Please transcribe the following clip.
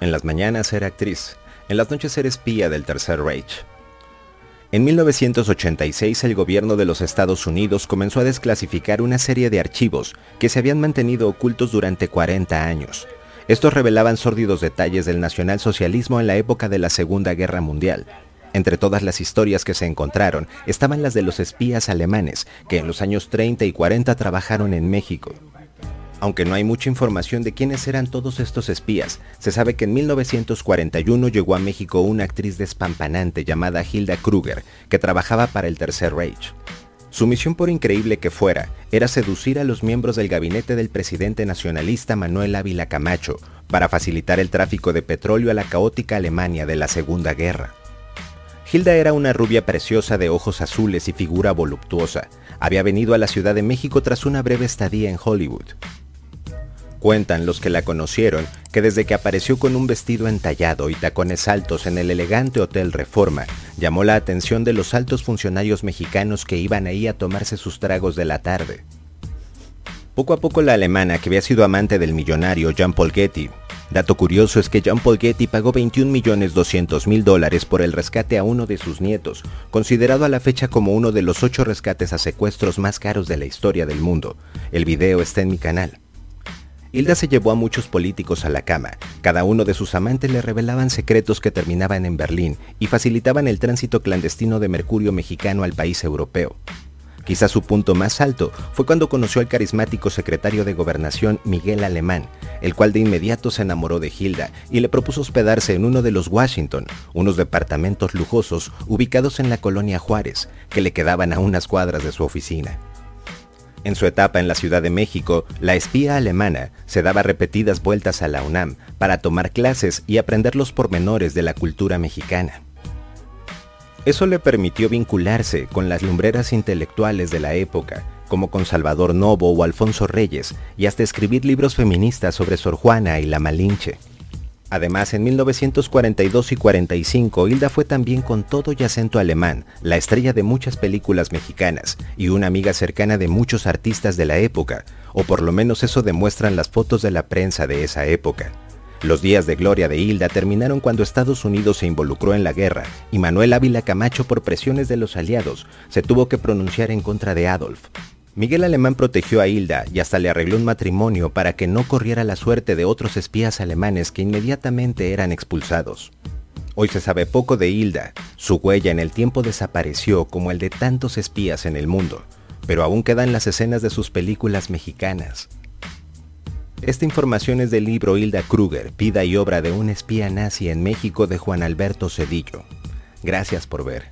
En las mañanas era actriz, en las noches era espía del Tercer Reich. En 1986 el gobierno de los Estados Unidos comenzó a desclasificar una serie de archivos que se habían mantenido ocultos durante 40 años. Estos revelaban sórdidos detalles del nacionalsocialismo en la época de la Segunda Guerra Mundial. Entre todas las historias que se encontraron estaban las de los espías alemanes que en los años 30 y 40 trabajaron en México. Aunque no hay mucha información de quiénes eran todos estos espías, se sabe que en 1941 llegó a México una actriz despampanante llamada Hilda Kruger, que trabajaba para el Tercer Reich. Su misión, por increíble que fuera, era seducir a los miembros del gabinete del presidente nacionalista Manuel Ávila Camacho para facilitar el tráfico de petróleo a la caótica Alemania de la Segunda Guerra. Hilda era una rubia preciosa de ojos azules y figura voluptuosa. Había venido a la Ciudad de México tras una breve estadía en Hollywood. Cuentan los que la conocieron que desde que apareció con un vestido entallado y tacones altos en el elegante Hotel Reforma, llamó la atención de los altos funcionarios mexicanos que iban ahí a tomarse sus tragos de la tarde. Poco a poco la alemana, que había sido amante del millonario Jean Paul Getty, dato curioso es que Jean Paul Getty pagó 21 millones 200 mil dólares por el rescate a uno de sus nietos, considerado a la fecha como uno de los ocho rescates a secuestros más caros de la historia del mundo. El video está en mi canal. Hilda se llevó a muchos políticos a la cama. Cada uno de sus amantes le revelaban secretos que terminaban en Berlín y facilitaban el tránsito clandestino de mercurio mexicano al país europeo. Quizá su punto más alto fue cuando conoció al carismático secretario de Gobernación Miguel Alemán, el cual de inmediato se enamoró de Hilda y le propuso hospedarse en uno de los Washington, unos departamentos lujosos ubicados en la colonia Juárez, que le quedaban a unas cuadras de su oficina. En su etapa en la Ciudad de México, la espía alemana se daba repetidas vueltas a la UNAM para tomar clases y aprender los pormenores de la cultura mexicana. Eso le permitió vincularse con las lumbreras intelectuales de la época, como con Salvador Novo o Alfonso Reyes, y hasta escribir libros feministas sobre Sor Juana y la Malinche. Además, en 1942 y 45, Hilda fue también con todo y acento alemán, la estrella de muchas películas mexicanas y una amiga cercana de muchos artistas de la época, o por lo menos eso demuestran las fotos de la prensa de esa época. Los días de gloria de Hilda terminaron cuando Estados Unidos se involucró en la guerra y Manuel Ávila Camacho por presiones de los aliados se tuvo que pronunciar en contra de Adolf, Miguel Alemán protegió a Hilda y hasta le arregló un matrimonio para que no corriera la suerte de otros espías alemanes que inmediatamente eran expulsados. Hoy se sabe poco de Hilda, su huella en el tiempo desapareció como el de tantos espías en el mundo, pero aún quedan las escenas de sus películas mexicanas. Esta información es del libro Hilda Kruger, vida y obra de un espía nazi en México de Juan Alberto Cedillo. Gracias por ver.